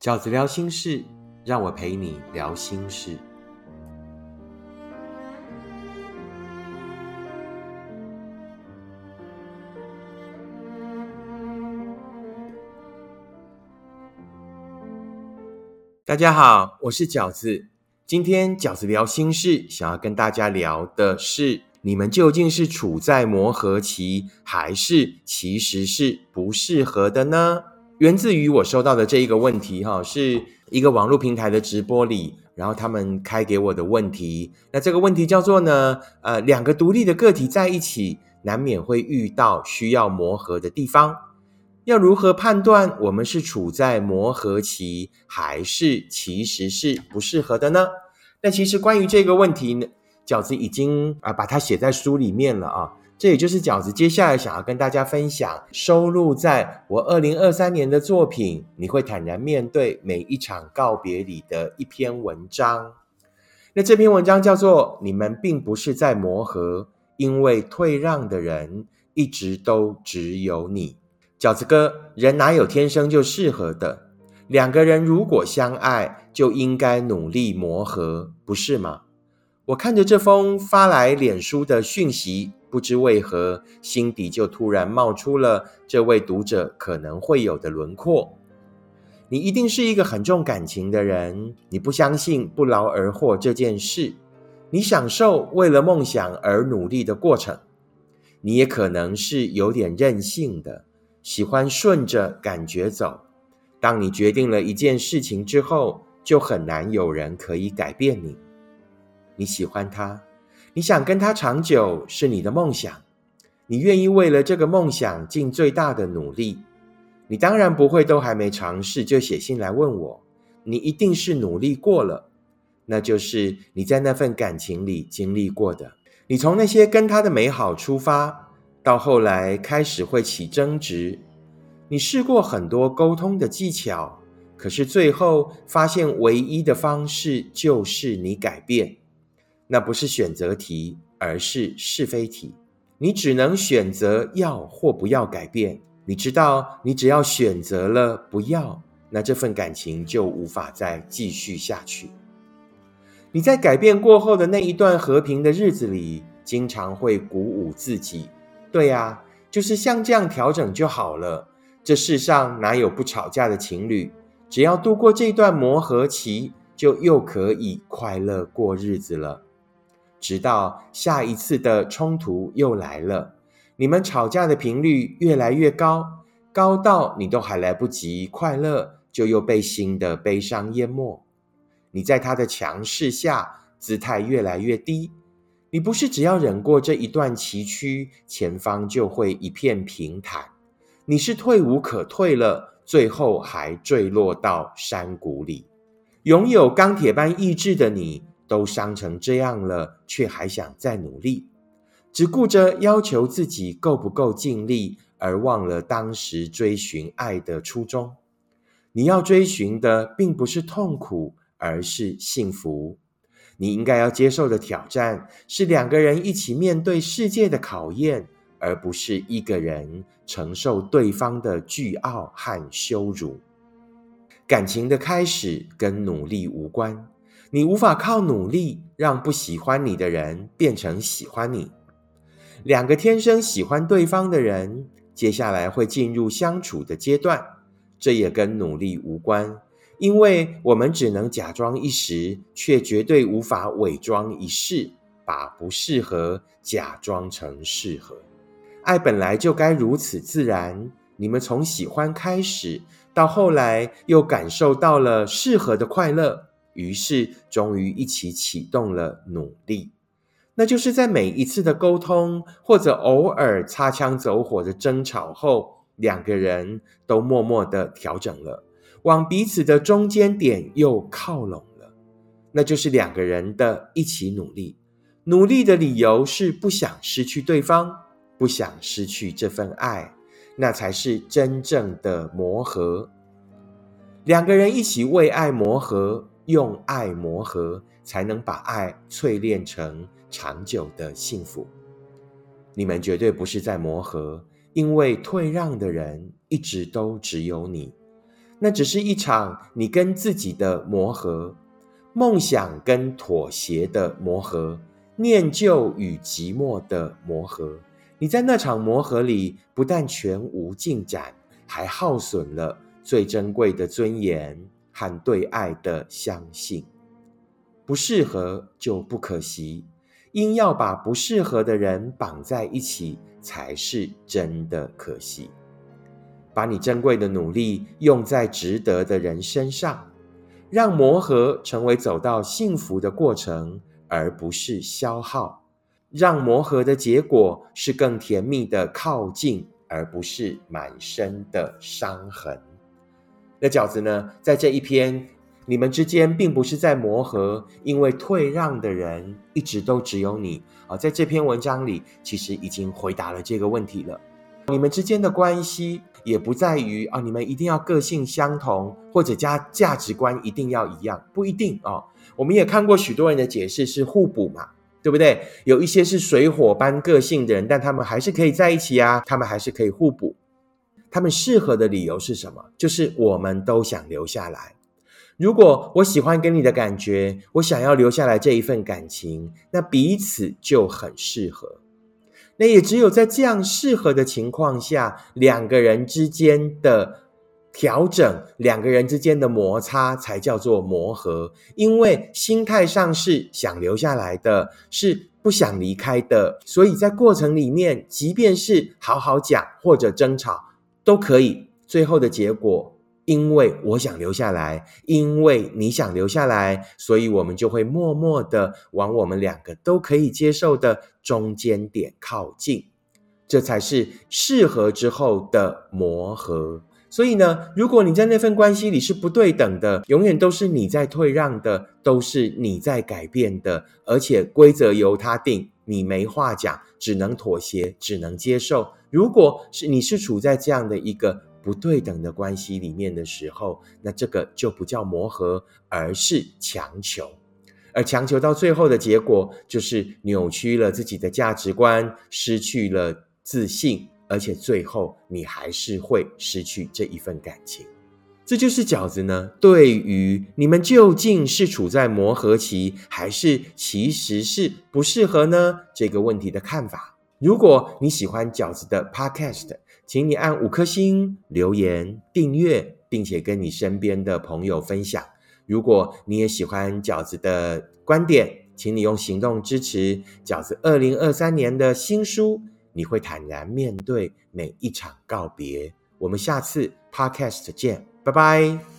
饺子聊心事，让我陪你聊心事。大家好，我是饺子。今天饺子聊心事，想要跟大家聊的是：你们究竟是处在磨合期，还是其实是不适合的呢？源自于我收到的这一个问题，哈，是一个网络平台的直播里，然后他们开给我的问题。那这个问题叫做呢，呃，两个独立的个体在一起，难免会遇到需要磨合的地方。要如何判断我们是处在磨合期，还是其实是不适合的呢？那其实关于这个问题呢，饺子已经啊把它写在书里面了啊。这也就是饺子接下来想要跟大家分享，收录在我二零二三年的作品《你会坦然面对每一场告别》里的一篇文章。那这篇文章叫做《你们并不是在磨合，因为退让的人一直都只有你》。饺子哥，人哪有天生就适合的？两个人如果相爱，就应该努力磨合，不是吗？我看着这封发来脸书的讯息，不知为何，心底就突然冒出了这位读者可能会有的轮廓。你一定是一个很重感情的人，你不相信不劳而获这件事，你享受为了梦想而努力的过程，你也可能是有点任性的。喜欢顺着感觉走。当你决定了一件事情之后，就很难有人可以改变你。你喜欢他，你想跟他长久，是你的梦想。你愿意为了这个梦想尽最大的努力。你当然不会都还没尝试就写信来问我。你一定是努力过了，那就是你在那份感情里经历过的。你从那些跟他的美好出发。到后来开始会起争执，你试过很多沟通的技巧，可是最后发现唯一的方式就是你改变。那不是选择题，而是是非题。你只能选择要或不要改变。你知道，你只要选择了不要，那这份感情就无法再继续下去。你在改变过后的那一段和平的日子里，经常会鼓舞自己。对呀，就是像这样调整就好了。这世上哪有不吵架的情侣？只要度过这段磨合期，就又可以快乐过日子了。直到下一次的冲突又来了，你们吵架的频率越来越高，高到你都还来不及快乐，就又被新的悲伤淹没。你在他的强势下，姿态越来越低。你不是只要忍过这一段崎岖，前方就会一片平坦。你是退无可退了，最后还坠落到山谷里。拥有钢铁般意志的你，都伤成这样了，却还想再努力，只顾着要求自己够不够尽力，而忘了当时追寻爱的初衷。你要追寻的，并不是痛苦，而是幸福。你应该要接受的挑战是两个人一起面对世界的考验，而不是一个人承受对方的倨傲和羞辱。感情的开始跟努力无关，你无法靠努力让不喜欢你的人变成喜欢你。两个天生喜欢对方的人，接下来会进入相处的阶段，这也跟努力无关。因为我们只能假装一时，却绝对无法伪装一世，把不适合假装成适合。爱本来就该如此自然。你们从喜欢开始，到后来又感受到了适合的快乐，于是终于一起启动了努力。那就是在每一次的沟通，或者偶尔擦枪走火的争吵后，两个人都默默的调整了。往彼此的中间点又靠拢了，那就是两个人的一起努力。努力的理由是不想失去对方，不想失去这份爱，那才是真正的磨合。两个人一起为爱磨合，用爱磨合，才能把爱淬炼成长久的幸福。你们绝对不是在磨合，因为退让的人一直都只有你。那只是一场你跟自己的磨合，梦想跟妥协的磨合，念旧与寂寞的磨合。你在那场磨合里，不但全无进展，还耗损了最珍贵的尊严和对爱的相信。不适合就不可惜，因要把不适合的人绑在一起，才是真的可惜。把你珍贵的努力用在值得的人身上，让磨合成为走到幸福的过程，而不是消耗；让磨合的结果是更甜蜜的靠近，而不是满身的伤痕。那饺子呢？在这一篇。你们之间并不是在磨合，因为退让的人一直都只有你啊。在这篇文章里，其实已经回答了这个问题了。你们之间的关系也不在于啊，你们一定要个性相同，或者价价值观一定要一样，不一定啊。我们也看过许多人的解释是互补嘛，对不对？有一些是水火般个性的人，但他们还是可以在一起啊，他们还是可以互补。他们适合的理由是什么？就是我们都想留下来。如果我喜欢跟你的感觉，我想要留下来这一份感情，那彼此就很适合。那也只有在这样适合的情况下，两个人之间的调整，两个人之间的摩擦，才叫做磨合。因为心态上是想留下来的，是不想离开的，所以在过程里面，即便是好好讲或者争吵，都可以。最后的结果。因为我想留下来，因为你想留下来，所以我们就会默默的往我们两个都可以接受的中间点靠近，这才是适合之后的磨合。所以呢，如果你在那份关系里是不对等的，永远都是你在退让的，都是你在改变的，而且规则由他定，你没话讲，只能妥协，只能接受。如果是你是处在这样的一个。不对等的关系里面的时候，那这个就不叫磨合，而是强求。而强求到最后的结果，就是扭曲了自己的价值观，失去了自信，而且最后你还是会失去这一份感情。这就是饺子呢，对于你们究竟是处在磨合期，还是其实是不适合呢？这个问题的看法。如果你喜欢饺子的 Podcast，请你按五颗星、留言、订阅，并且跟你身边的朋友分享。如果你也喜欢饺子的观点，请你用行动支持饺子二零二三年的新书。你会坦然面对每一场告别。我们下次 Podcast 见，拜拜。